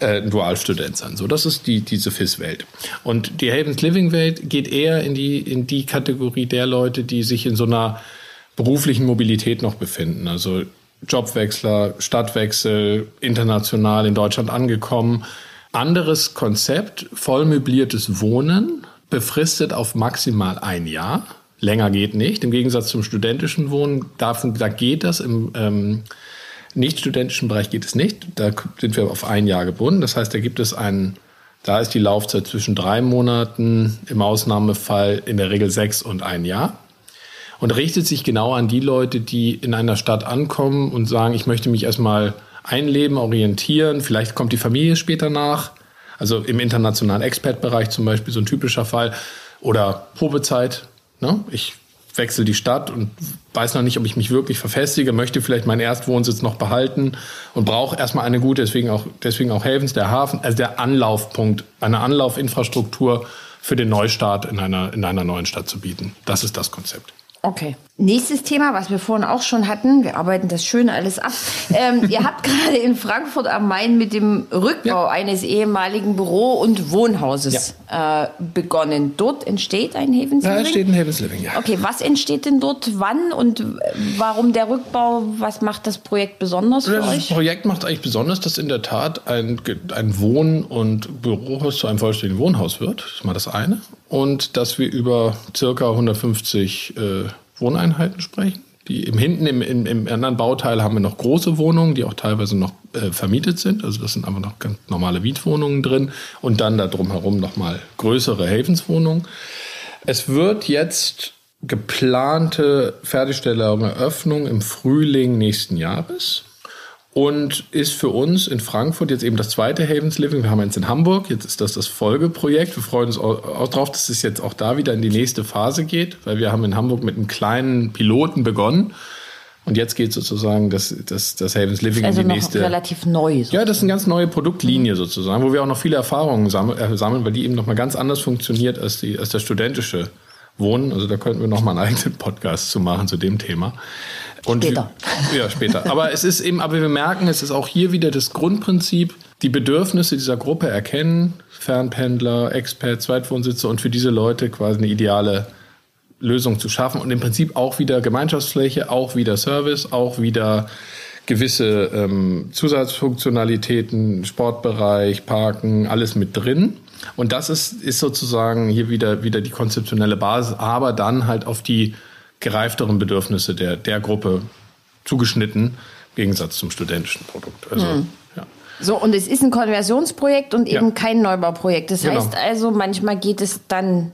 Speaker 1: äh, ein Dualstudent sein. So, das ist die, diese FIS-Welt. Und die Havens Living-Welt geht eher in die, in die Kategorie der Leute, die sich in so einer beruflichen Mobilität noch befinden. Also Jobwechsler, Stadtwechsel, international in Deutschland angekommen anderes Konzept, vollmöbliertes Wohnen, befristet auf maximal ein Jahr. Länger geht nicht. Im Gegensatz zum studentischen Wohnen, darf, da geht das. Im ähm, nicht-studentischen Bereich geht es nicht. Da sind wir auf ein Jahr gebunden. Das heißt, da gibt es einen, da ist die Laufzeit zwischen drei Monaten, im Ausnahmefall in der Regel sechs und ein Jahr. Und richtet sich genau an die Leute, die in einer Stadt ankommen und sagen, ich möchte mich erstmal einleben, orientieren. Vielleicht kommt die Familie später nach. Also im internationalen Expert-Bereich zum Beispiel so ein typischer Fall. Oder Probezeit. Ne? Ich wechsle die Stadt und weiß noch nicht, ob ich mich wirklich verfestige, möchte vielleicht meinen Erstwohnsitz noch behalten und brauche erstmal eine gute, deswegen auch, deswegen auch Havens, der Hafen, also der Anlaufpunkt, eine Anlaufinfrastruktur für den Neustart in einer, in einer neuen Stadt zu bieten. Das ist das Konzept.
Speaker 3: Okay. Nächstes Thema, was wir vorhin auch schon hatten, wir arbeiten das schön alles ab. Ähm, ihr habt gerade in Frankfurt am Main mit dem Rückbau ja. eines ehemaligen Büro- und Wohnhauses ja. äh, begonnen. Dort entsteht ein Havens Living?
Speaker 1: Ja, entsteht ein Havens Living, ja.
Speaker 3: Okay, was entsteht denn dort, wann und warum der Rückbau? Was macht das Projekt besonders für
Speaker 1: das
Speaker 3: euch?
Speaker 1: Das Projekt macht eigentlich besonders, dass in der Tat ein, ein Wohn- und Bürohaus zu einem vollständigen Wohnhaus wird. Das ist mal das eine. Und dass wir über circa 150 äh, Wohneinheiten sprechen. Die im hinten im, im, im, anderen Bauteil haben wir noch große Wohnungen, die auch teilweise noch äh, vermietet sind. Also das sind einfach noch ganz normale Mietwohnungen drin und dann da drumherum nochmal größere Havenswohnungen. Es wird jetzt geplante Fertigstellung Eröffnung im Frühling nächsten Jahres und ist für uns in Frankfurt jetzt eben das zweite Havens Living. Wir haben eins in Hamburg, jetzt ist das das Folgeprojekt. Wir freuen uns auch darauf, dass es jetzt auch da wieder in die nächste Phase geht, weil wir haben in Hamburg mit einem kleinen Piloten begonnen. Und jetzt geht sozusagen das, das, das Havens Living
Speaker 3: also
Speaker 1: in die nächste.
Speaker 3: relativ neu.
Speaker 1: Sozusagen. Ja, das ist eine ganz neue Produktlinie sozusagen, wo wir auch noch viele Erfahrungen äh, sammeln, weil die eben nochmal ganz anders funktioniert als, die, als das studentische Wohnen. Also da könnten wir nochmal einen eigenen Podcast zu machen zu dem Thema.
Speaker 3: Und später.
Speaker 1: Ja, später. Aber es ist eben, aber wir merken, es ist auch hier wieder das Grundprinzip, die Bedürfnisse dieser Gruppe erkennen, Fernpendler, Expert, Zweitwohnsitze und für diese Leute quasi eine ideale Lösung zu schaffen und im Prinzip auch wieder Gemeinschaftsfläche, auch wieder Service, auch wieder gewisse ähm, Zusatzfunktionalitäten, Sportbereich, Parken, alles mit drin. Und das ist, ist sozusagen hier wieder, wieder die konzeptionelle Basis, aber dann halt auf die gereifteren Bedürfnisse der, der Gruppe zugeschnitten, im Gegensatz zum studentischen Produkt. Also, hm.
Speaker 3: ja. So, und es ist ein Konversionsprojekt und eben ja. kein Neubauprojekt. Das genau. heißt also, manchmal geht es dann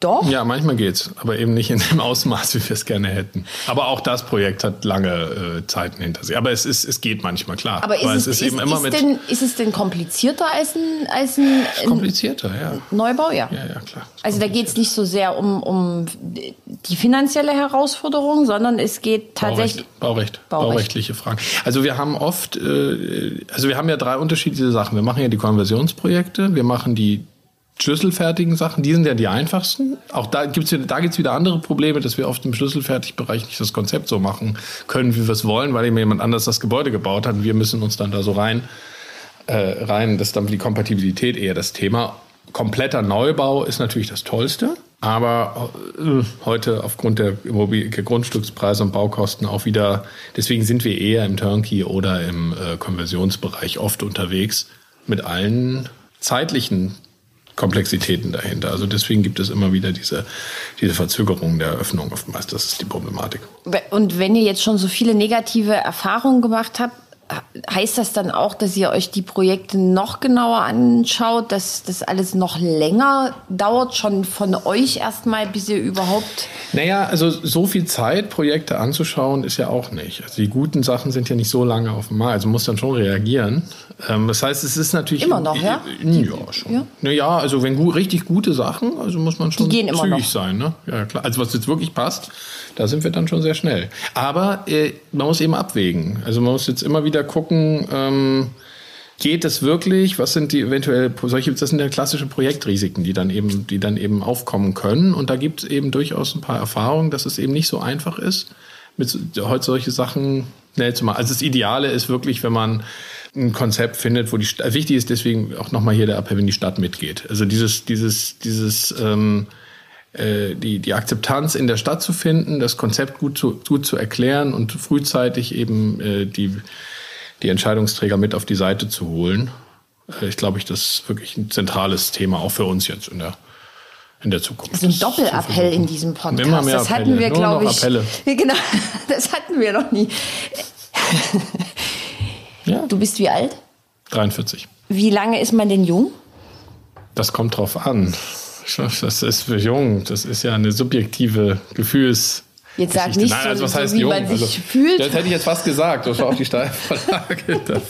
Speaker 3: Doch?
Speaker 1: Ja, manchmal geht's, aber eben nicht in dem Ausmaß, wie wir es gerne hätten. Aber auch das Projekt hat lange äh, Zeiten hinter sich. Aber es ist, es geht manchmal klar.
Speaker 3: Aber ist, es,
Speaker 1: ist,
Speaker 3: ist,
Speaker 1: eben immer
Speaker 3: ist,
Speaker 1: mit
Speaker 3: denn, ist es denn komplizierter als ein, als ein,
Speaker 1: komplizierter, ja.
Speaker 3: Neubau? Ja.
Speaker 1: Ja, ja, klar.
Speaker 3: Also da geht es nicht so sehr um, um die finanzielle Herausforderung, sondern es geht tatsächlich.
Speaker 1: Baurecht, Baurecht,
Speaker 3: Baurecht.
Speaker 1: baurechtliche Fragen. Also wir haben oft, äh, also wir haben ja drei unterschiedliche Sachen. Wir machen ja die Konversionsprojekte, wir machen die schlüsselfertigen Sachen, die sind ja die einfachsten. Auch da gibt's wieder, da gibt's wieder andere Probleme, dass wir oft im Schlüsselfertigbereich nicht das Konzept so machen können, wie wir es wollen, weil eben jemand anders das Gebäude gebaut hat und wir müssen uns dann da so rein, äh, rein, das ist dann die Kompatibilität eher das Thema. Kompletter Neubau ist natürlich das Tollste, aber äh, heute aufgrund der Grundstückspreise und Baukosten auch wieder, deswegen sind wir eher im Turnkey oder im äh, Konversionsbereich oft unterwegs mit allen zeitlichen Komplexitäten dahinter. Also deswegen gibt es immer wieder diese, diese Verzögerung der Eröffnung oftmals. Das ist die Problematik.
Speaker 3: Und wenn ihr jetzt schon so viele negative Erfahrungen gemacht habt, heißt das dann auch, dass ihr euch die Projekte noch genauer anschaut, dass das alles noch länger dauert, schon von euch erstmal, bis ihr überhaupt.
Speaker 1: Naja, also so viel Zeit, Projekte anzuschauen, ist ja auch nicht. Also die guten Sachen sind ja nicht so lange auf dem Markt, also muss dann schon reagieren. Ähm, das heißt, es ist natürlich.
Speaker 3: Immer noch, ja?
Speaker 1: Ja, schon.
Speaker 3: Ja?
Speaker 1: Naja, also wenn richtig gute Sachen, also muss man schon zügig
Speaker 3: noch.
Speaker 1: sein. Ne? Ja, klar. Also was jetzt wirklich passt, da sind wir dann schon sehr schnell. Aber äh, man muss eben abwägen. Also man muss jetzt immer wieder gucken, ähm, geht es wirklich? Was sind die eventuell solche? Das sind ja klassische Projektrisiken, die dann eben, die dann eben aufkommen können. Und da gibt es eben durchaus ein paar Erfahrungen, dass es eben nicht so einfach ist, mit heute solche Sachen schnell zu machen. Also das Ideale ist wirklich, wenn man ein Konzept findet, wo die Stadt, wichtig ist deswegen auch nochmal hier der Appell, wenn die Stadt mitgeht. Also dieses, dieses, dieses, ähm, äh, die, die Akzeptanz in der Stadt zu finden, das Konzept gut zu, gut zu erklären und frühzeitig eben äh, die, die Entscheidungsträger mit auf die Seite zu holen. Äh, ich glaube, ich, das ist wirklich ein zentrales Thema, auch für uns jetzt in der, in der Zukunft.
Speaker 3: So ein Doppelappell in diesem Podcast.
Speaker 1: Immer mehr
Speaker 3: das hatten wir,
Speaker 1: nur
Speaker 3: glaube ich.
Speaker 1: Appelle.
Speaker 3: Genau, das hatten wir noch nie.
Speaker 1: Ja,
Speaker 3: Du bist wie alt?
Speaker 1: 43.
Speaker 3: Wie lange ist man denn jung?
Speaker 1: Das kommt drauf an. Das ist für jung. Das ist ja eine subjektive Gefühls.
Speaker 3: Jetzt sag
Speaker 1: Geschichte.
Speaker 3: nicht
Speaker 1: Nein,
Speaker 3: so-
Speaker 1: also was
Speaker 3: so,
Speaker 1: heißt
Speaker 3: wie
Speaker 1: jung?
Speaker 3: man sich
Speaker 1: also,
Speaker 3: fühlt.
Speaker 1: Das hätte ich jetzt fast gesagt. Das war auch die Steilvorlage.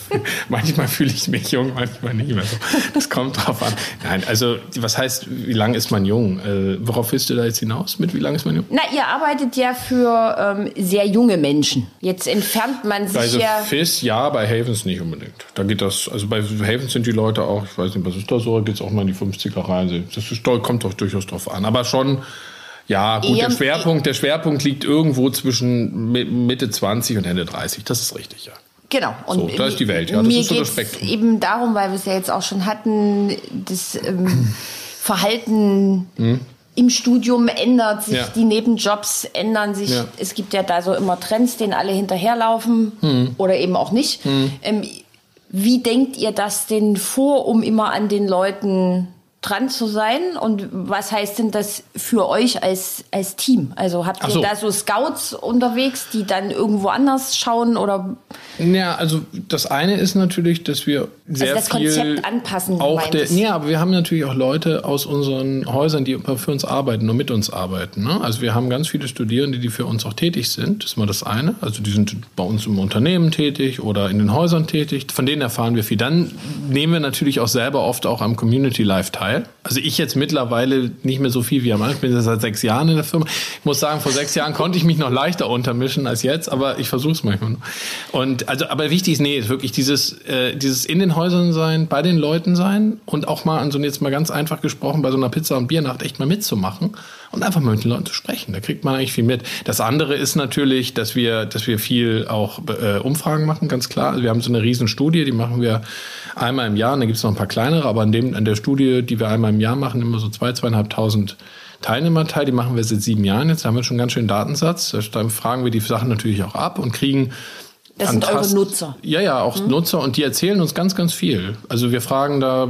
Speaker 1: manchmal fühle ich mich jung, manchmal nicht mehr so. Das kommt drauf an. Nein, also was heißt, wie lange ist man jung? Äh, worauf willst du da jetzt hinaus mit, wie lange ist man jung?
Speaker 3: Na, ihr arbeitet ja für ähm, sehr junge Menschen. Jetzt entfernt man sich
Speaker 1: Bei so
Speaker 3: ja.
Speaker 1: FIS ja, bei Havens nicht unbedingt. Da geht das, also bei Havens sind die Leute auch, ich weiß nicht, was ist da so, geht es auch mal in die 50er rein. Das ist, kommt doch durchaus drauf an. Aber schon, ja, gut, der Schwerpunkt, der Schwerpunkt liegt irgendwo zwischen Mi- Mitte 20 und Ende 30. Das ist richtig, ja.
Speaker 3: Genau.
Speaker 1: So, da ist die Welt, ja, das
Speaker 3: mir
Speaker 1: ist so das Spektrum.
Speaker 3: eben darum, weil wir es ja jetzt auch schon hatten, das ähm, Verhalten im Studium ändert sich,
Speaker 1: Hm. Ja.
Speaker 3: die Nebenjobs ändern sich.
Speaker 1: Ja.
Speaker 3: Es gibt ja da so immer Trends, denen alle hinterherlaufen
Speaker 1: Hm.
Speaker 3: oder eben auch nicht. Ähm, wie denkt ihr das denn vor, um immer an den Leuten dran zu sein? Und was heißt denn das für euch als, als Team? Also habt ihr
Speaker 1: so.
Speaker 3: da so Scouts unterwegs, die dann irgendwo anders schauen oder
Speaker 1: Ja, also das eine ist natürlich, dass wir sehr
Speaker 3: das
Speaker 1: viel
Speaker 3: Konzept anpassen,
Speaker 1: Auch der, ja, aber wir haben natürlich auch Leute aus unseren Häusern, die für uns arbeiten, nur mit uns arbeiten. Ne? Also wir haben ganz viele Studierende, die für uns auch tätig sind. Das ist mal das eine. Also die sind bei uns im Unternehmen tätig oder in den Häusern tätig. Von denen erfahren wir viel. Dann nehmen wir natürlich auch selber oft auch am Community Life teil. Also ich jetzt mittlerweile nicht mehr so viel wie am Anfang. Ich bin seit sechs Jahren in der Firma. Ich muss sagen, vor sechs Jahren konnte ich mich noch leichter untermischen als jetzt, aber ich versuche es manchmal. noch. Und also, aber wichtig ist, nee, ist wirklich dieses, äh, dieses in den Häusern sein, bei den Leuten sein und auch mal an so jetzt mal ganz einfach gesprochen, bei so einer Pizza- und Biernacht echt mal mitzumachen und einfach mal mit den Leuten zu sprechen. Da kriegt man eigentlich viel mit. Das andere ist natürlich, dass wir, dass wir viel auch äh, Umfragen machen, ganz klar. Also wir haben so eine riesen Studie, die machen wir einmal im Jahr. Und dann gibt es noch ein paar kleinere, aber an dem, an der Studie, die wir einmal im Jahr machen, immer so zwei, zweieinhalbtausend Teilnehmer teil. Die machen wir seit sieben Jahren. Jetzt haben wir schon einen ganz schönen Datensatz. Da fragen wir die Sachen natürlich auch ab und kriegen
Speaker 3: Das sind eure Nutzer.
Speaker 1: Ja, ja, auch Nutzer und die erzählen uns ganz, ganz viel. Also wir fragen da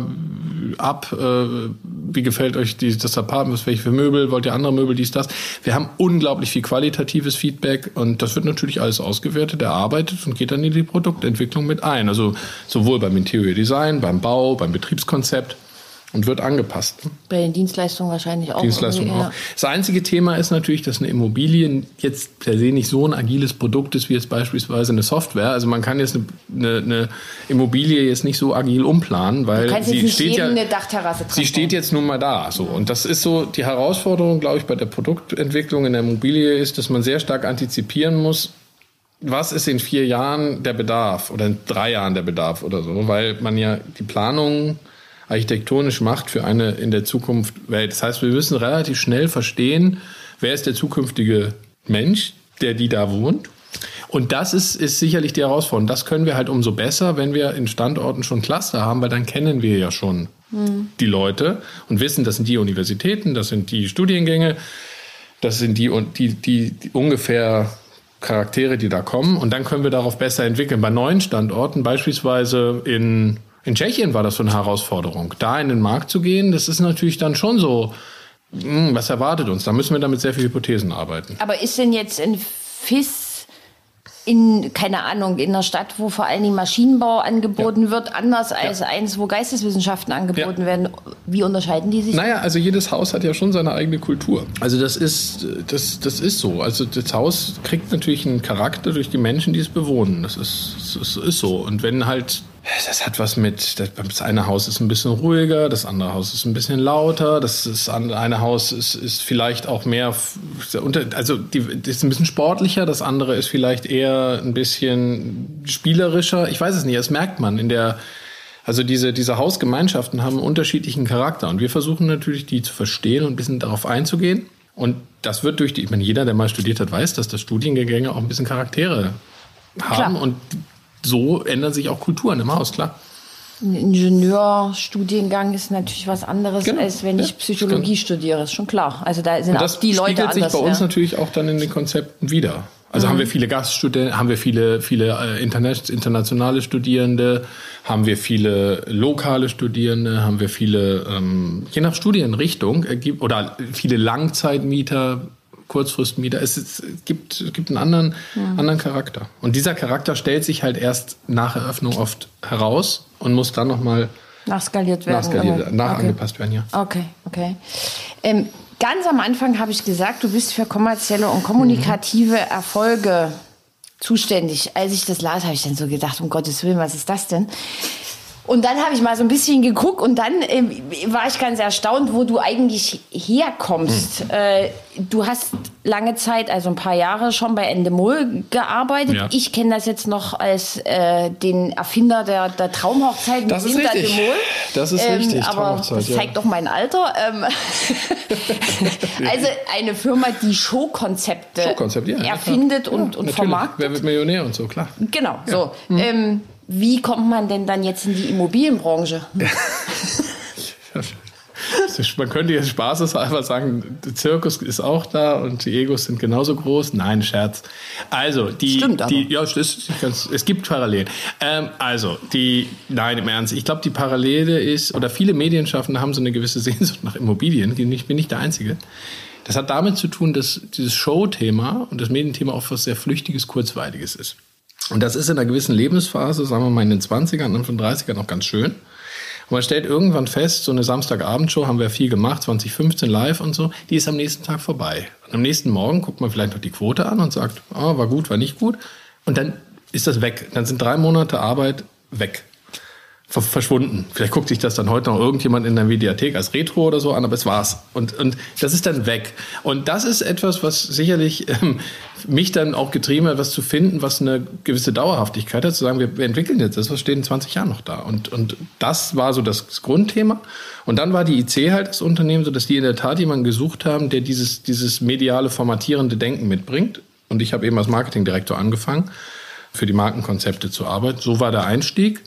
Speaker 1: ab, äh, wie gefällt euch die, das Apartment, welche für Möbel, wollt ihr andere Möbel, dies, das. Wir haben unglaublich viel qualitatives Feedback und das wird natürlich alles ausgewertet, erarbeitet und geht dann in die Produktentwicklung mit ein. Also sowohl beim Interior Design, beim Bau, beim Betriebskonzept. Und wird angepasst.
Speaker 3: Bei den Dienstleistungen wahrscheinlich auch.
Speaker 1: Dienstleistungen auch. Das einzige Thema ist natürlich, dass eine Immobilie jetzt per se nicht so ein agiles Produkt ist wie jetzt beispielsweise eine Software. Also man kann jetzt eine, eine, eine Immobilie jetzt nicht so agil umplanen, weil sie steht ja, sie steht jetzt nun mal da. So und das ist so die Herausforderung, glaube ich, bei der Produktentwicklung in der Immobilie ist, dass man sehr stark antizipieren muss. Was ist in vier Jahren der Bedarf oder in drei Jahren der Bedarf oder so, weil man ja die Planung architektonisch macht für eine in der Zukunft Welt. Das heißt, wir müssen relativ schnell verstehen, wer ist der zukünftige Mensch, der die da wohnt. Und das ist, ist sicherlich die Herausforderung. Das können wir halt umso besser, wenn wir in Standorten schon Cluster haben, weil dann kennen wir ja schon mhm. die Leute und wissen, das sind die Universitäten, das sind die Studiengänge, das sind die, die, die, die ungefähr Charaktere, die da kommen. Und dann können wir darauf besser entwickeln. Bei neuen Standorten, beispielsweise in in Tschechien war das so eine Herausforderung. Da in den Markt zu gehen, das ist natürlich dann schon so, hm, was erwartet uns? Da müssen wir damit sehr viele Hypothesen arbeiten.
Speaker 3: Aber ist denn jetzt in FIS in, keine Ahnung, in einer Stadt, wo vor allen Dingen Maschinenbau angeboten ja. wird, anders als ja. eins, wo Geisteswissenschaften angeboten ja. werden. Wie unterscheiden die sich?
Speaker 1: Naja, also jedes Haus hat ja schon seine eigene Kultur. Also das ist, das, das ist so. Also das Haus kriegt natürlich einen Charakter durch die Menschen, die es bewohnen. Das ist, das ist so. Und wenn halt das hat was mit, das eine Haus ist ein bisschen ruhiger, das andere Haus ist ein bisschen lauter, das ist, eine Haus ist, ist vielleicht auch mehr, also die, ist ein bisschen sportlicher, das andere ist vielleicht eher ein bisschen spielerischer. Ich weiß es nicht, das merkt man in der, also diese, diese Hausgemeinschaften haben unterschiedlichen Charakter und wir versuchen natürlich, die zu verstehen und ein bisschen darauf einzugehen. Und das wird durch die, ich meine, jeder, der mal studiert hat, weiß, dass das Studiengänge auch ein bisschen Charaktere haben Klar. und so ändern sich auch Kulturen im Haus, klar.
Speaker 3: Ein Ingenieurstudiengang ist natürlich was anderes, genau. als wenn ich Psychologie genau. studiere, ist schon klar. Also da sind auch die Leute anders. Das
Speaker 1: sich bei uns natürlich auch dann in den Konzepten wieder. Also mhm. haben wir viele Gaststudenten, haben wir viele, viele äh, internationale Studierende, haben wir viele lokale Studierende, haben wir viele, ähm, je nach Studienrichtung, oder viele Langzeitmieter, Kurzfristmieter. Es, es gibt, es gibt einen anderen, ja. anderen Charakter. Und dieser Charakter stellt sich halt erst nach Eröffnung oft heraus und muss dann nochmal
Speaker 3: nachskaliert werden.
Speaker 1: Nachskaliert, nachangepasst okay. werden,
Speaker 3: ja. Okay, okay. Ähm, ganz am Anfang habe ich gesagt, du bist für kommerzielle und kommunikative mhm. Erfolge zuständig. Als ich das las, habe ich dann so gedacht, um Gottes Willen, was ist das denn? Und dann habe ich mal so ein bisschen geguckt und dann äh, war ich ganz erstaunt, wo du eigentlich herkommst. Hm. Äh, du hast lange Zeit, also ein paar Jahre schon bei Endemol gearbeitet. Ja. Ich kenne das jetzt noch als äh, den Erfinder der, der Traumhochzeit
Speaker 1: das mit Endemol. Das ist ähm, richtig.
Speaker 3: Aber das zeigt ja. doch mein Alter. Ähm, also eine Firma, die Showkonzepte Show ja, erfindet und, und vermarktet.
Speaker 1: Wer wird Millionär und so, klar.
Speaker 3: Genau, so. Hm. Ähm, wie kommt man denn dann jetzt in die Immobilienbranche?
Speaker 1: Man könnte jetzt spaßeshalber sagen, der Zirkus ist auch da und die Egos sind genauso groß. Nein, Scherz. Also, die,
Speaker 3: Stimmt aber.
Speaker 1: die ja, ganz, es gibt Parallelen. Ähm, also, die, nein, im Ernst, ich glaube, die Parallele ist, oder viele Medienschaffende haben so eine gewisse Sehnsucht nach Immobilien. Ich bin nicht der Einzige. Das hat damit zu tun, dass dieses Show-Thema und das Medienthema auch was sehr Flüchtiges, Kurzweiliges ist. Und das ist in einer gewissen Lebensphase, sagen wir mal in den 20ern, Anfang 30ern noch ganz schön. Und man stellt irgendwann fest, so eine Samstagabendshow haben wir viel gemacht, 2015 live und so, die ist am nächsten Tag vorbei. Und am nächsten Morgen guckt man vielleicht noch die Quote an und sagt, oh, war gut, war nicht gut. Und dann ist das weg. Dann sind drei Monate Arbeit weg verschwunden. Vielleicht guckt sich das dann heute noch irgendjemand in der Mediathek als Retro oder so an, aber es war's. Und, und das ist dann weg. Und das ist etwas, was sicherlich ähm, mich dann auch getrieben hat, was zu finden, was eine gewisse Dauerhaftigkeit hat, zu sagen, wir, wir entwickeln jetzt das, was steht in 20 Jahren noch da. Und, und das war so das Grundthema. Und dann war die IC halt das Unternehmen, so dass die in der Tat jemanden gesucht haben, der dieses, dieses mediale formatierende Denken mitbringt. Und ich habe eben als Marketingdirektor angefangen, für die Markenkonzepte zu arbeiten. So war der Einstieg.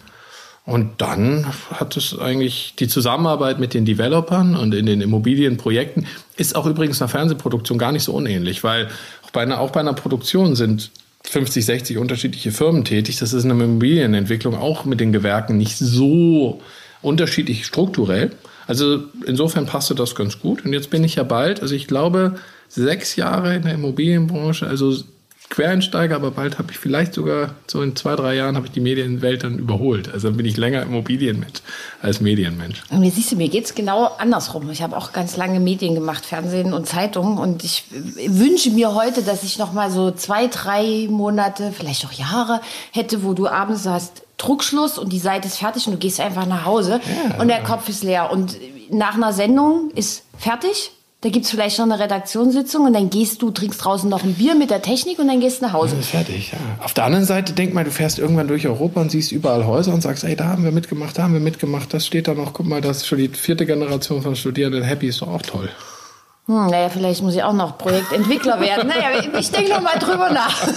Speaker 1: Und dann hat es eigentlich die Zusammenarbeit mit den Developern und in den Immobilienprojekten ist auch übrigens einer Fernsehproduktion gar nicht so unähnlich, weil auch bei einer, auch bei einer Produktion sind 50, 60 unterschiedliche Firmen tätig. Das ist in der Immobilienentwicklung auch mit den Gewerken nicht so unterschiedlich strukturell. Also insofern passte das ganz gut. Und jetzt bin ich ja bald, also ich glaube, sechs Jahre in der Immobilienbranche, also Quereinsteiger, aber bald habe ich vielleicht sogar, so in zwei, drei Jahren, habe ich die Medienwelt dann überholt. Also dann bin ich länger Immobilienmensch als Medienmensch.
Speaker 3: Und jetzt siehst du, mir geht es genau andersrum. Ich habe auch ganz lange Medien gemacht, Fernsehen und Zeitungen. Und ich wünsche mir heute, dass ich noch mal so zwei, drei Monate, vielleicht auch Jahre hätte, wo du abends hast, Druckschluss und die Seite ist fertig und du gehst einfach nach Hause ja. und der Kopf ist leer. Und nach einer Sendung ist fertig da gibt es vielleicht noch eine Redaktionssitzung und dann gehst du, trinkst draußen noch ein Bier mit der Technik und dann gehst du nach Hause.
Speaker 1: Ist fertig, ja. Auf der anderen Seite, denk mal, du fährst irgendwann durch Europa und siehst überall Häuser und sagst, ey, da haben wir mitgemacht, da haben wir mitgemacht, das steht da noch, guck mal, das ist schon die vierte Generation von Studierenden, Happy ist doch auch toll.
Speaker 3: Hm, naja, vielleicht muss ich auch noch Projektentwickler werden. Naja, ich denke noch mal drüber nach.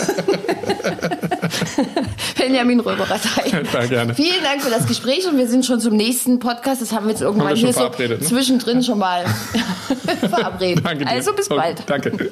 Speaker 3: Benjamin Röberatei. Ja, gerne. Vielen Dank für das Gespräch und wir sind schon zum nächsten Podcast. Das haben wir jetzt irgendwann wir hier so ne? zwischendrin schon mal verabredet. Danke dir. Also bis bald. Okay, danke.